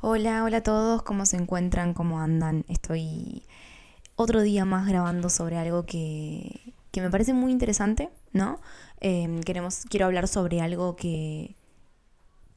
Hola, hola a todos, ¿cómo se encuentran? ¿Cómo andan? Estoy otro día más grabando sobre algo que, que me parece muy interesante, ¿no? Em, queremos, quiero hablar sobre algo que,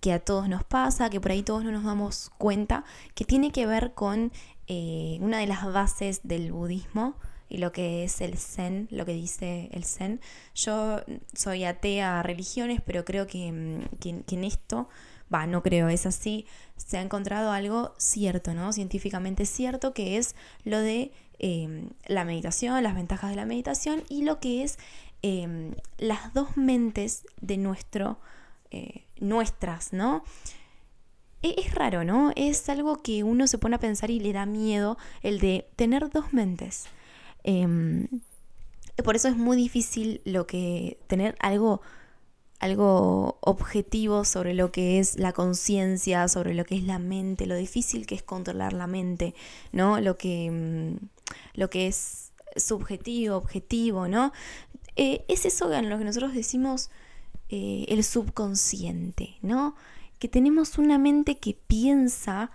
que a todos nos pasa, que por ahí todos no nos damos cuenta, que tiene que ver con eh, una de las bases del budismo y lo que es el zen, lo que dice el zen. Yo soy atea a religiones, pero creo que, que, que en esto va, no creo, es así, se ha encontrado algo cierto, ¿no? Científicamente cierto, que es lo de em, la meditación, las ventajas de la meditación y lo que es em, las dos mentes de nuestro, eh, nuestras, ¿no? E, es raro, ¿no? Es algo que uno se pone a pensar y le da miedo el de tener dos mentes. Em, por eso es muy difícil lo que tener algo algo objetivo sobre lo que es la conciencia, sobre lo que es la mente, lo difícil que es controlar la mente, ¿no? Lo que, mm, lo que es subjetivo, objetivo, ¿no? Eh, es eso en lo que nosotros decimos eh, el subconsciente, ¿no? Que tenemos una mente que piensa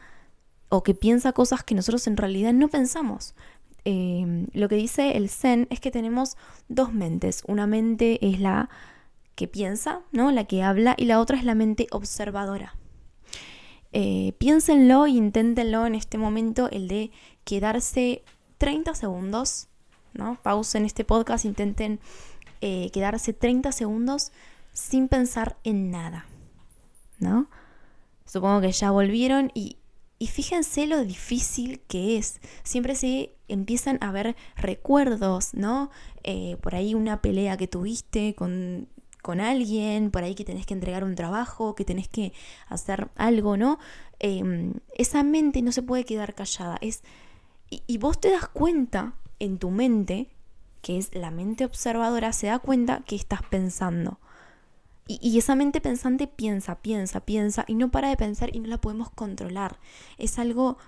o que piensa cosas que nosotros en realidad no pensamos. Eh, lo que dice el Zen es que tenemos dos mentes. Una mente es la que piensa, ¿no? La que habla, y la otra es la mente observadora. Eh, piénsenlo e inténtenlo en este momento, el de quedarse 30 segundos, ¿no? Pausen este podcast, intenten eh, quedarse 30 segundos sin pensar en nada, ¿no? Supongo que ya volvieron y, y fíjense lo difícil que es. Siempre se empiezan a ver recuerdos, ¿no? Eh, por ahí una pelea que tuviste con con alguien, por ahí que tenés que entregar un trabajo, que tenés que hacer algo, ¿no? Em, esa mente no se puede quedar callada. Es, y, vos te das cuenta en tu mente, que es la mente observadora, se da cuenta que estás pensando. Y, y, esa mente pensante piensa, piensa, piensa y no para de pensar y no la podemos controlar. Es algo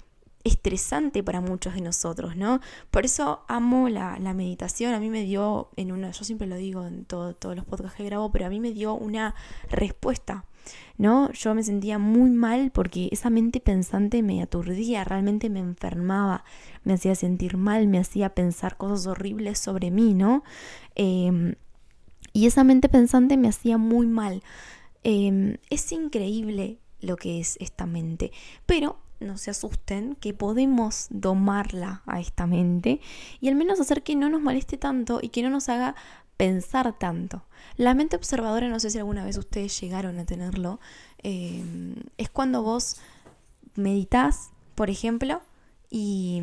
estresante para muchos de nosotros, ¿no? Por eso amo la, meditación, a mí me dio en una, yo siempre lo digo en todos los podcasts que grabo, pero a mí me dio una respuesta, ¿no? Yo me sentía muy mal porque esa mente pensante me aturdía, realmente me enfermaba, me hacía sentir mal, me hacía pensar cosas horribles sobre mí, ¿no? Em, y esa mente pensante me hacía muy mal. Em, es increíble lo que es esta mente, pero no se asusten, que podemos domarla a esta mente y al menos hacer que no nos moleste tanto y que no nos haga pensar tanto. La mente observadora, no sé si alguna vez ustedes llegaron a tenerlo, eh, es cuando vos meditas, por ejemplo, y,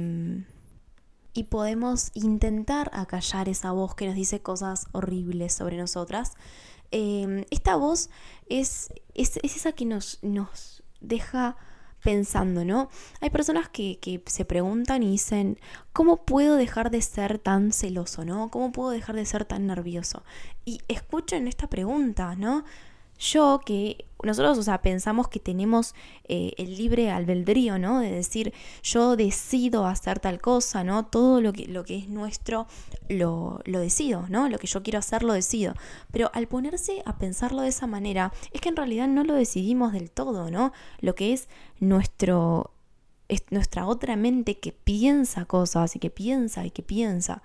y podemos intentar acallar esa voz que nos dice cosas horribles sobre nosotras. Eh, esta voz es, es, es, esa que nos, nos deja pensando, ¿no? Hay personas que, que, se preguntan y dicen, ¿cómo puedo dejar de ser tan celoso, ¿no? ¿Cómo puedo dejar de ser tan nervioso? Y escuchen esta pregunta, ¿no? yo que nosotros, o sea, pensamos que tenemos eh, el libre albedrío, ¿no? De decir, yo decido hacer tal cosa, ¿no? Todo lo que, lo que es nuestro lo, lo decido, ¿no? Lo que yo quiero hacer lo decido. Pero al ponerse a pensarlo de esa manera, es que en realidad no lo decidimos del todo, ¿no? Lo que es nuestro es nuestra otra mente que piensa cosas y que piensa y que piensa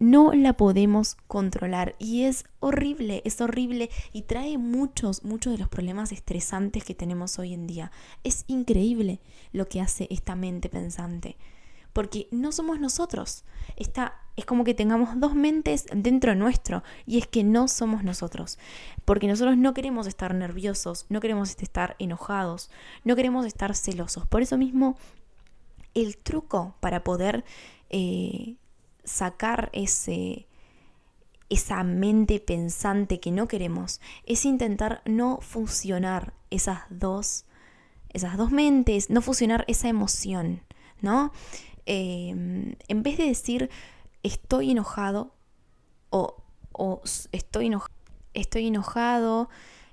no la podemos controlar y es horrible, es horrible y trae muchos, muchos de los problemas estresantes que tenemos hoy en día. Es increíble lo que hace esta mente pensante, porque no somos nosotros. Está, es como que tengamos dos mentes dentro nuestro y es que no somos nosotros, porque nosotros no queremos estar nerviosos, no queremos estar enojados, no queremos estar celosos. Por eso mismo, el truco para poder... Eh, sacar ese, esa mente pensante que no queremos, es intentar no fusionar esas dos, esas dos mentes, no fusionar esa emoción, ¿no? Em, en vez de decir estoy enojado o, estoy, estoy enojado,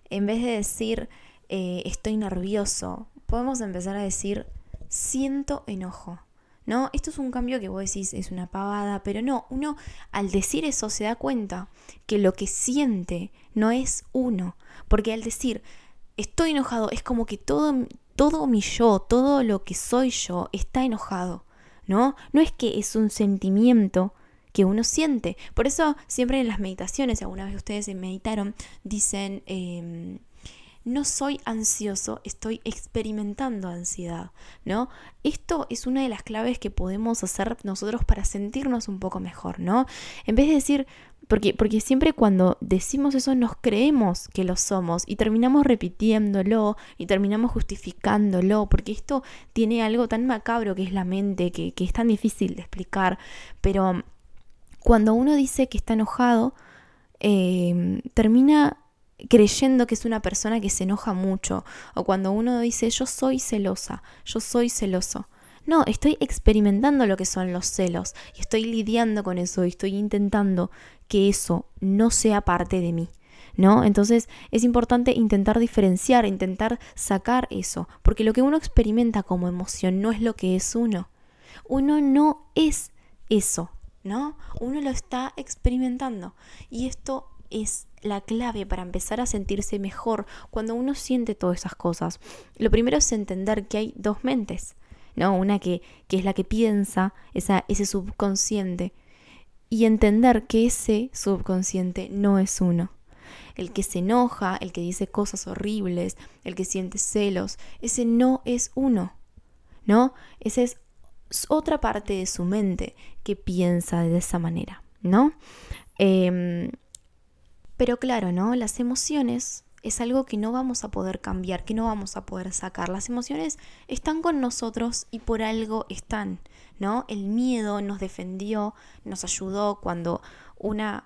en vez de decir eh, estoy nervioso, podemos empezar a decir siento enojo. ¿No? Esto es un cambio que vos decís es una pavada, pero no, uno al decir eso se da cuenta que lo que siente no es uno, porque al decir estoy enojado es como que todo, todo mi yo, todo lo que soy yo está enojado, ¿no? No es que es un sentimiento que uno siente. Por eso siempre en las meditaciones, alguna vez ustedes meditaron, dicen, em, no soy ansioso, estoy experimentando ansiedad, ¿no? Esto es una de las claves que podemos hacer nosotros para sentirnos un poco mejor, ¿no? En vez de decir, porque, porque siempre cuando decimos eso nos creemos que lo somos y terminamos repitiéndolo y terminamos justificándolo, porque esto tiene algo tan macabro que es la mente, que, que es tan difícil de explicar, pero cuando uno dice que está enojado, eh, termina creyendo que es una persona que se enoja mucho. O cuando uno dice yo soy celosa, yo soy celoso. No, estoy experimentando lo que son los celos y estoy lidiando con eso y estoy intentando que eso no sea parte de mí. ¿No? Entonces es importante intentar diferenciar, intentar sacar eso, porque lo que uno experimenta como emoción no es lo que es uno. Uno no es eso, ¿no? Uno lo está experimentando y esto es la clave para empezar a sentirse mejor cuando uno siente todas esas cosas. Lo primero es entender que hay dos mentes, ¿no? Una que, que es la que piensa, esa, ese subconsciente, y entender que ese subconsciente no es uno. El que se enoja, el que dice cosas horribles, el que siente celos, ese no es uno, ¿no? Ese es otra parte de su mente que piensa de esa manera, ¿no? Eh, pero claro, ¿no? Las emociones es algo que no vamos a poder cambiar, que no vamos a poder sacar. Las emociones están con nosotros y por algo están, ¿no? El miedo nos defendió, nos ayudó cuando una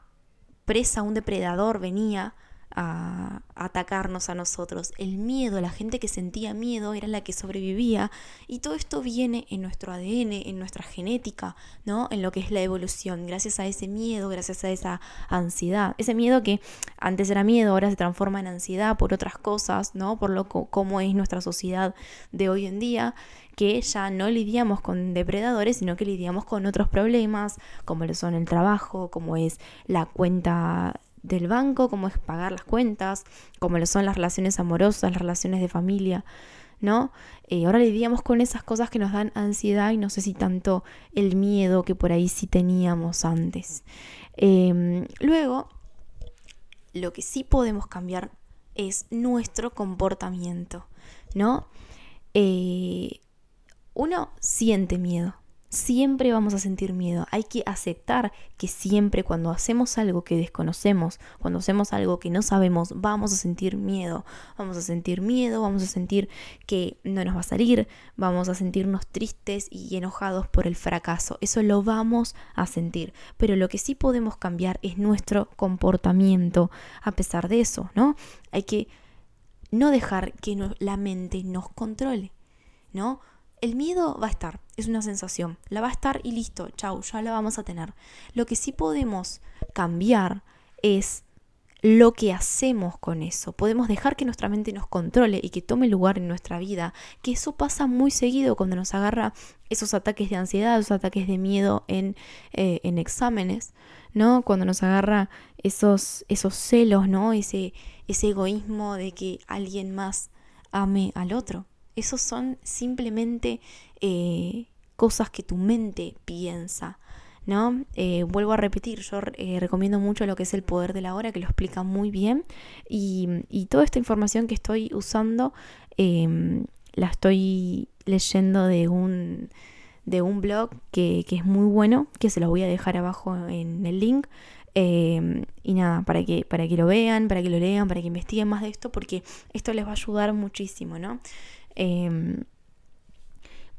presa, un depredador venía a atacarnos a nosotros. El miedo, la gente que sentía miedo era la que sobrevivía y todo esto viene en nuestro ADN, en nuestra genética, ¿no? En lo que es la evolución, gracias a ese miedo, gracias a esa ansiedad. Ese miedo que antes era miedo, ahora se transforma en ansiedad por otras cosas, ¿no? Por lo cómo es nuestra sociedad de hoy en día que ya no lidiamos con depredadores, sino que lidiamos con otros problemas, como lo son el trabajo, como es la cuenta del banco, como es pagar las cuentas, como lo son las relaciones amorosas, las relaciones de familia, ¿no? Eh, ahora lidiamos con esas cosas que nos dan ansiedad y no sé si tanto el miedo que por ahí sí teníamos antes. Em, luego, lo que sí podemos cambiar es nuestro comportamiento, ¿no? Eh, uno siente miedo, Siempre vamos a sentir miedo. Hay que aceptar que siempre cuando hacemos algo que desconocemos, cuando hacemos algo que no sabemos, vamos a sentir miedo. Vamos a sentir miedo, vamos a sentir que no nos va a salir, vamos a sentirnos tristes y enojados por el fracaso. Eso lo vamos a sentir. Pero lo que sí podemos cambiar es nuestro comportamiento a pesar de eso, ¿no? Hay que no dejar que la mente nos controle, ¿no? El miedo va a estar, es una sensación, la va a estar y listo, chau, ya la vamos a tener. Lo que sí podemos cambiar es lo que hacemos con eso. Podemos dejar que nuestra mente nos controle y que tome lugar en nuestra vida, que eso pasa muy seguido cuando nos agarra esos ataques de ansiedad, esos ataques de miedo en, eh, en exámenes, ¿no? Cuando nos agarra esos, esos celos, ¿no? Ese, ese egoísmo de que alguien más ame al otro. Esos son simplemente eh, cosas que tu mente piensa. ¿no? Eh, vuelvo a repetir, yo eh, recomiendo mucho lo que es el poder de la hora, que lo explica muy bien. Y, toda esta información que estoy usando em, la estoy leyendo de un, de un blog que, que, es muy bueno, que se lo voy a dejar abajo en el link. Em, y nada, para que, para que lo vean, para que lo lean, para que investiguen más de esto, porque esto les va a ayudar muchísimo, ¿no? Em,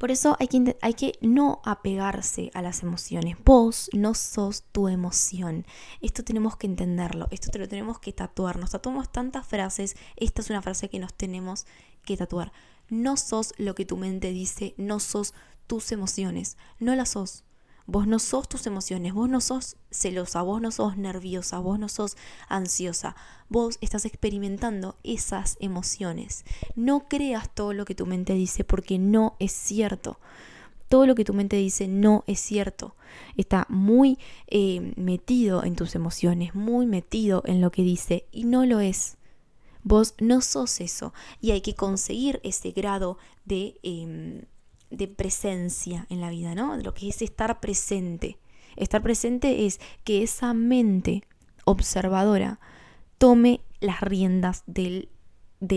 por eso hay que, hay que no apegarse a las emociones. Vos no sos tu emoción. Esto tenemos que entenderlo. Esto te lo tenemos que tatuar. Nos tatuamos tantas frases. Esta es una frase que nos tenemos que tatuar. No sos lo que tu mente dice. No sos tus emociones. No las sos. Vos no sos tus emociones, vos no sos celosa, vos no sos nerviosa, vos no sos ansiosa, vos estás experimentando esas emociones. No creas todo lo que tu mente dice porque no es cierto. Todo lo que tu mente dice no es cierto. Está muy eh, metido en tus emociones, muy metido en lo que dice y no lo es. Vos no sos eso y hay que conseguir ese grado de, em, de presencia en la vida, ¿no? Lo que es estar presente. Estar presente es que esa mente observadora tome las riendas de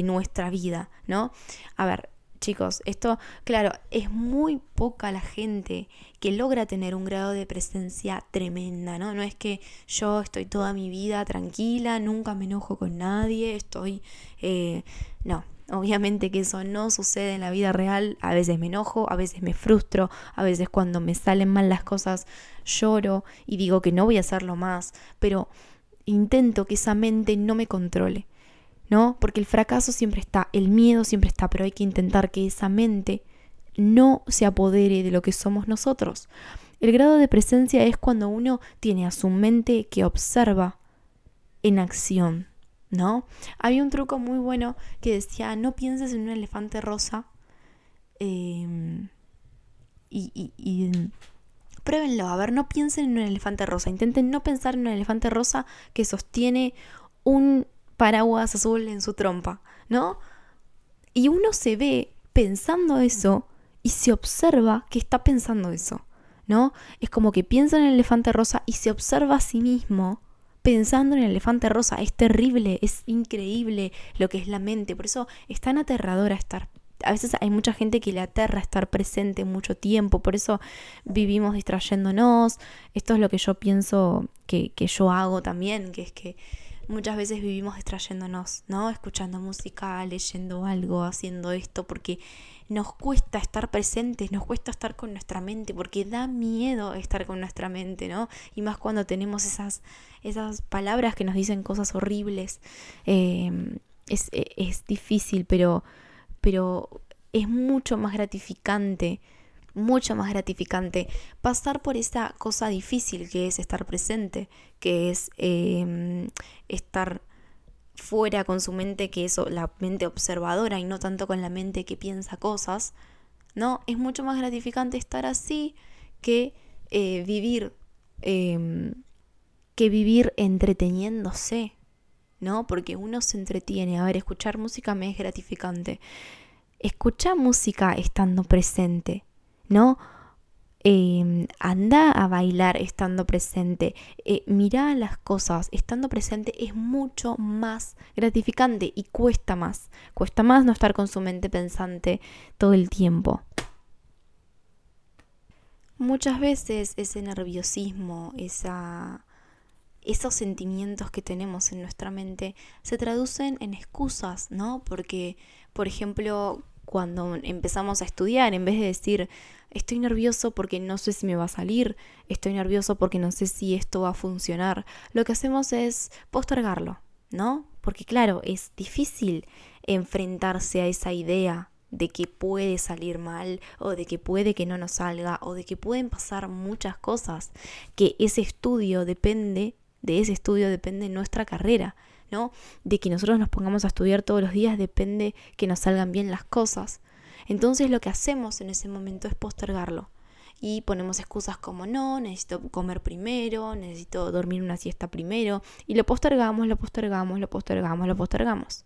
nuestra vida, ¿no? A ver, chicos, esto, claro, es muy poca la gente que logra tener un grado de presencia tremenda, ¿no? No es que yo estoy toda mi vida tranquila, nunca me enojo con nadie, estoy... Eh, no, Obviamente que eso no sucede en la vida real, a veces me enojo, a veces me frustro, a veces cuando me salen mal las cosas lloro y digo que no voy a hacerlo más, pero intento que esa mente no me controle. ¿no? Porque el fracaso siempre está, el miedo siempre está, pero hay que intentar que esa mente no se apodere de lo que somos nosotros. El grado de presencia es cuando uno tiene a su mente que observa en acción, ¿no? Había un truco muy bueno que decía, no pienses en un elefante rosa em, y, y, y pruébenlo, a ver, no piensen en un elefante rosa, intenten no pensar en un elefante rosa que sostiene un paraguas azul en su trompa, ¿no? Y uno se ve pensando eso y se observa que está pensando eso, ¿no? Es como que piensa en el elefante rosa y se observa a sí mismo pensando en el elefante rosa. Es terrible, es increíble lo que es la mente. Por eso es tan aterradora estar. A veces hay mucha gente que le aterra estar presente mucho tiempo, por eso vivimos distrayéndonos. Esto es lo que yo pienso que, que yo hago también, que es que muchas veces vivimos distrayéndonos, ¿no? Escuchando música, leyendo algo, haciendo esto, porque nos cuesta estar presentes, nos cuesta estar con nuestra mente, porque da miedo estar con nuestra mente, ¿no? Y más cuando tenemos esas, esas palabras que nos dicen cosas horribles. Em, es, es, difícil, pero, pero es mucho más gratificante mucho más gratificante pasar por esa cosa difícil que es estar presente, que es em, estar fuera con su mente, que es la mente observadora y no tanto con la mente que piensa cosas, ¿no? Es mucho más gratificante estar así que eh, vivir, em, que vivir entreteniéndose, ¿no? Porque uno se entretiene. A ver, escuchar música me es gratificante. Escucha música estando presente. ¿No? Em, anda a bailar estando presente, eh, mira las cosas, estando presente es mucho más gratificante y cuesta más, cuesta más no estar con su mente pensante todo el tiempo. Muchas veces ese nerviosismo, esa, esos sentimientos que tenemos en nuestra mente se traducen en excusas, ¿no? Porque, por ejemplo, cuando empezamos a estudiar, en vez de decir, estoy nervioso porque no sé si me va a salir, estoy nervioso porque no sé si esto va a funcionar, lo que hacemos es postergarlo, ¿no? Porque claro, es difícil enfrentarse a esa idea de que puede salir mal o de que puede que no nos salga o de que pueden pasar muchas cosas, que ese estudio depende, de ese estudio depende nuestra carrera. De que nosotros nos pongamos a estudiar todos los días depende que nos salgan bien las cosas. Entonces lo que hacemos en ese momento es postergarlo. Y ponemos excusas como no, necesito comer primero, necesito dormir una siesta primero. Y lo postergamos, lo postergamos, lo postergamos, lo postergamos.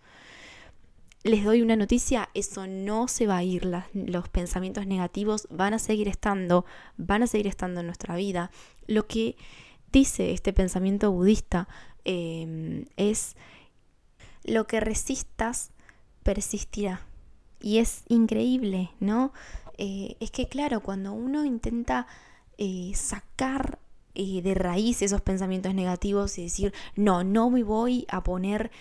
Les doy una noticia, eso no se va a ir, los pensamientos negativos van a seguir estando, van a seguir estando en nuestra vida. Lo que dice este pensamiento budista Em, es lo que resistas persistirá. Y es increíble, ¿no? Eh, es que claro, cuando uno intenta eh, sacar eh, de raíz esos pensamientos negativos y decir, no, no me voy a poner,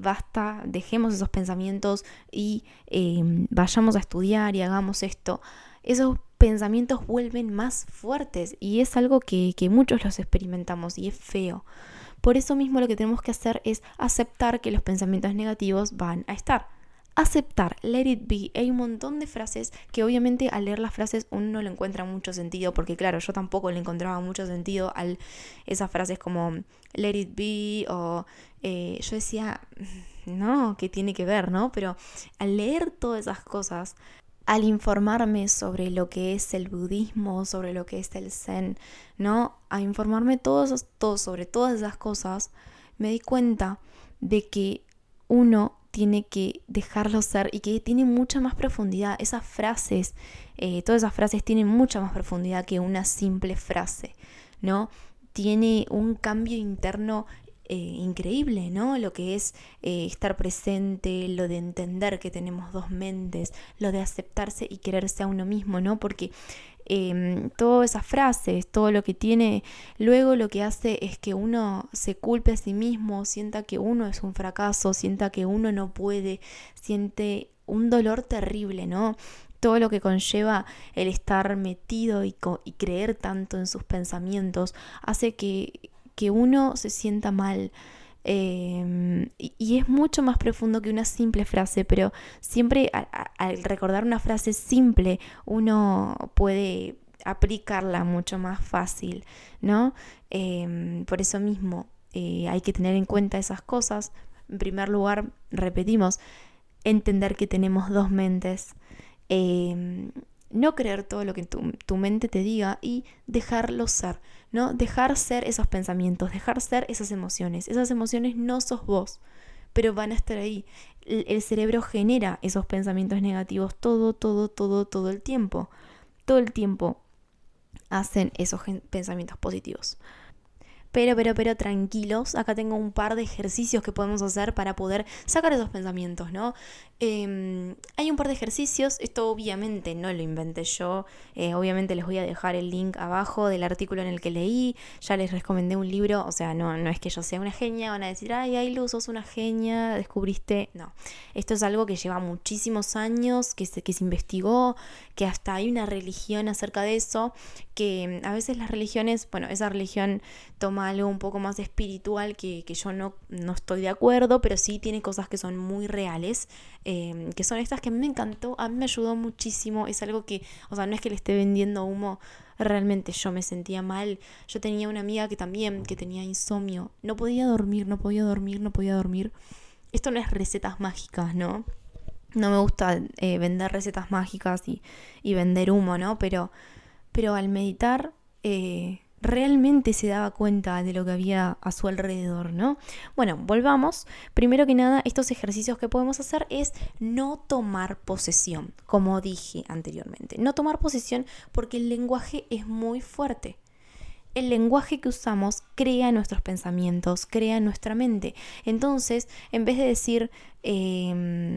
basta, dejemos esos pensamientos y em, vayamos a estudiar y hagamos esto, esos pensamientos vuelven más fuertes y es algo que muchos los experimentamos y es feo. Por eso mismo lo que tenemos que hacer es aceptar que los pensamientos negativos van a estar. Aceptar, let it be. Hay un montón de frases que obviamente al leer las frases uno no le encuentra mucho sentido, porque claro, yo tampoco le encontraba mucho sentido a esas frases como let it be o eh, yo decía, no, ¿qué tiene que ver, no? Pero al leer todas esas cosas, al informarme sobre lo que es el budismo, sobre lo que es el zen, ¿no? A informarme todo, sobre todas esas cosas, me di cuenta de que uno tiene que dejarlo ser y que tiene mucha más profundidad. Esas frases, eh, todas esas frases tienen mucha más profundidad que una simple frase, ¿no? Tiene un cambio interno eh, increíble, ¿no? Lo que es eh, estar presente, lo de entender que tenemos dos mentes, lo de aceptarse y quererse a uno mismo, ¿no? Porque eh, todas esas frases, todo lo que tiene, luego lo que hace es que uno se culpe a sí mismo, sienta que uno es un fracaso, sienta que uno no puede, siente un dolor terrible, ¿no? Todo lo que conlleva el estar metido y, y creer tanto en sus pensamientos hace que, que uno se sienta mal. Em, y, es mucho más profundo que una simple frase, pero siempre al recordar una frase simple uno puede aplicarla mucho más fácil, ¿no? Em, por eso mismo eh, hay que tener en cuenta esas cosas. En primer lugar, repetimos, entender que tenemos dos mentes. Em, no creer todo lo que tu, mente te diga y dejarlo ser, ¿no? Dejar ser esos pensamientos, dejar ser esas emociones. Esas emociones no sos vos, pero van a estar ahí. el cerebro genera esos pensamientos negativos todo, todo, todo, todo el tiempo. Todo el tiempo hacen esos pensamientos positivos. Pero, pero, pero tranquilos, acá tengo un par de ejercicios que podemos hacer para poder sacar esos pensamientos, ¿no? Em, hay un par de ejercicios, esto obviamente no lo inventé yo, eh, obviamente les voy a dejar el link abajo del artículo en el que leí, ya les recomendé un libro, o sea, no, no es que yo sea una genia, van a decir, ay, Ailu, sos una genia, descubriste, no, esto es algo que lleva muchísimos años, que se, que se investigó, que hasta hay una religión acerca de eso, que a veces las religiones, bueno, esa religión toma algo un poco más espiritual que, que yo no, no estoy de acuerdo, pero sí tiene cosas que son muy reales. Em, que son estas que a mí me encantó, a mí me ayudó muchísimo, es algo que, o sea, no es que le esté vendiendo humo, realmente yo me sentía mal, yo tenía una amiga que también, que tenía insomnio, no podía dormir, no podía dormir, no podía dormir. Esto no es recetas mágicas, ¿no? No me gusta eh, vender recetas mágicas y, y, vender humo, ¿no? Pero, pero al meditar... Eh, realmente se daba cuenta de lo que había a su alrededor, ¿no? Bueno, volvamos. Primero que nada, estos ejercicios que podemos hacer es no tomar posesión, como dije anteriormente. No tomar posesión porque el lenguaje es muy fuerte. El lenguaje que usamos crea nuestros pensamientos, crea nuestra mente. Entonces, en vez de decir... Em,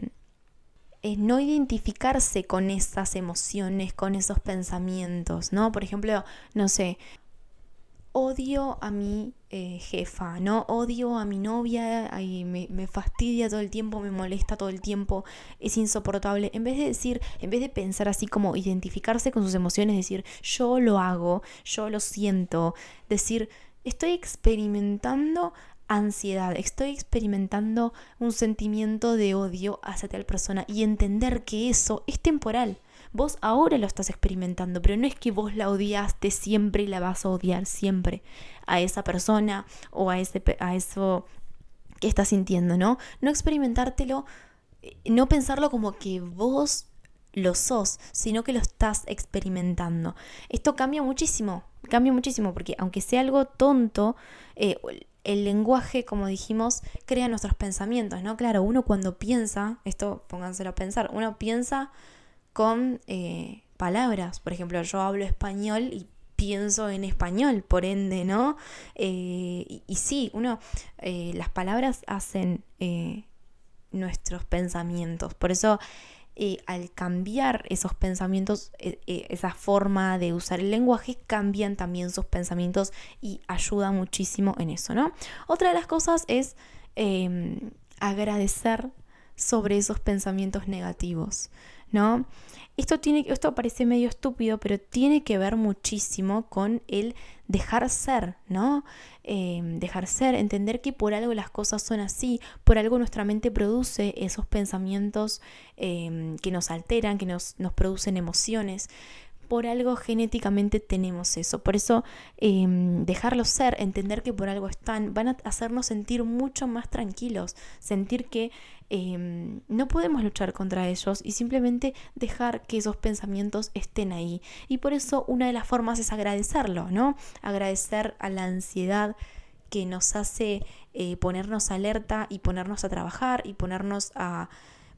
no identificarse con esas emociones, con esos pensamientos, ¿no? Por ejemplo, no sé, odio a mi eh, jefa, ¿no? Odio a mi novia, y me, me, fastidia todo el tiempo, me molesta todo el tiempo, es insoportable. En vez de decir, en vez de pensar así como identificarse con sus emociones, decir, yo lo hago, yo lo siento, decir, estoy experimentando ansiedad, estoy experimentando un sentimiento de odio hacia tal persona y entender que eso es temporal Vos ahora lo estás experimentando, pero no es que vos la odiaste siempre y la vas a odiar siempre a esa persona o a, ese, a eso que estás sintiendo, ¿no? No experimentártelo, eh, no pensarlo como que vos lo sos, sino que lo estás experimentando. Esto cambia muchísimo, cambia muchísimo, porque aunque sea algo tonto, eh, el lenguaje, como dijimos, crea nuestros pensamientos, ¿no? Claro, uno cuando piensa, esto pónganselo a pensar, uno piensa con eh, palabras. Por ejemplo, yo hablo español y pienso en español, por ende, ¿no? Eh, y, sí, uno, eh, las palabras hacen nuestros pensamientos. Por eso, al cambiar esos pensamientos, esa forma de usar el lenguaje, cambian también sus pensamientos y ayuda muchísimo en eso, ¿no? Otra de las cosas es em, agradecer sobre esos pensamientos negativos. ¿No? Esto, tiene, esto parece medio estúpido, pero tiene que ver muchísimo con el dejar ser, ¿no? Em, dejar ser, entender que por algo las cosas son así, por algo nuestra mente produce esos pensamientos em, que nos alteran, que nos, nos producen emociones por algo genéticamente tenemos eso. Por eso eh, dejarlos ser, entender que por algo están, van a hacernos sentir mucho más tranquilos, sentir que em, no podemos luchar contra ellos y simplemente dejar que esos pensamientos estén ahí. Y por eso una de las formas es agradecerlo, ¿no? Agradecer a la ansiedad que nos hace eh, ponernos alerta y ponernos a trabajar y ponernos a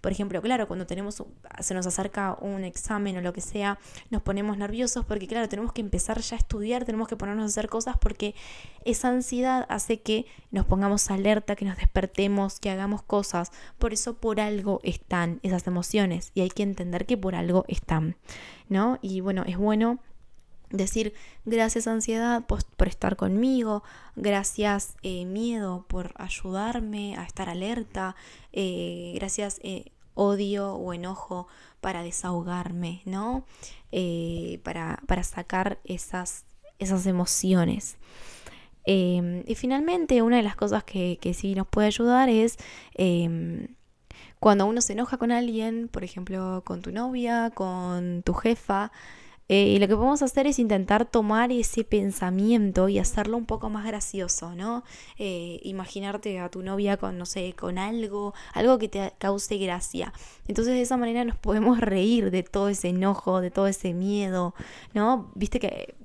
por ejemplo, claro, cuando tenemos, se nos acerca un examen o lo que sea, nos ponemos nerviosos porque, claro, tenemos que empezar ya a estudiar, tenemos que ponernos a hacer cosas porque esa ansiedad hace que nos pongamos alerta, que nos despertemos, que hagamos cosas. Por eso, por algo están esas emociones y hay que entender que por algo están, ¿no? Y bueno, es bueno decir gracias ansiedad por, estar conmigo, gracias eh, miedo por ayudarme a estar alerta, eh, gracias eh, odio o enojo para desahogarme, ¿no? para, para, sacar esas, esas emociones. Em, y finalmente, una de las cosas que, que sí nos puede ayudar es em, cuando uno se enoja con alguien, por ejemplo, con tu novia, con tu jefa, eh, y lo que podemos hacer es intentar tomar ese pensamiento y hacerlo un poco más gracioso, ¿no? Eh, imaginarte a tu novia con, no sé, con algo, algo que te cause gracia. Entonces de esa manera nos podemos reír de todo ese enojo, de todo ese miedo, ¿no? Viste que,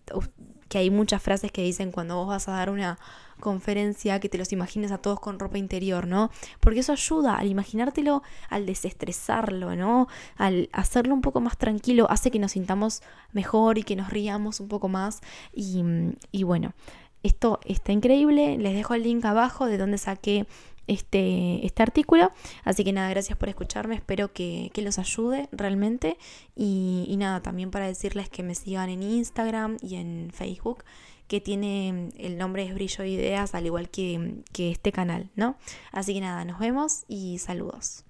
que hay muchas frases que dicen cuando vos vas a dar una conferencia que te los imagines a todos con ropa interior, ¿no? Porque eso ayuda al imaginártelo, al desestresarlo, ¿no? Al hacerlo un poco más tranquilo, hace que nos sintamos mejor y que nos riamos un poco más. Y, bueno, esto está increíble. Les dejo el link abajo de donde saqué este, este artículo. Así que nada, gracias por escucharme, espero que, los ayude realmente. Y, nada, también para decirles que me sigan en Instagram y en Facebook que tiene el nombre es Brillo de Ideas, al igual que, que este canal, ¿no? Así que nada, nos vemos y saludos.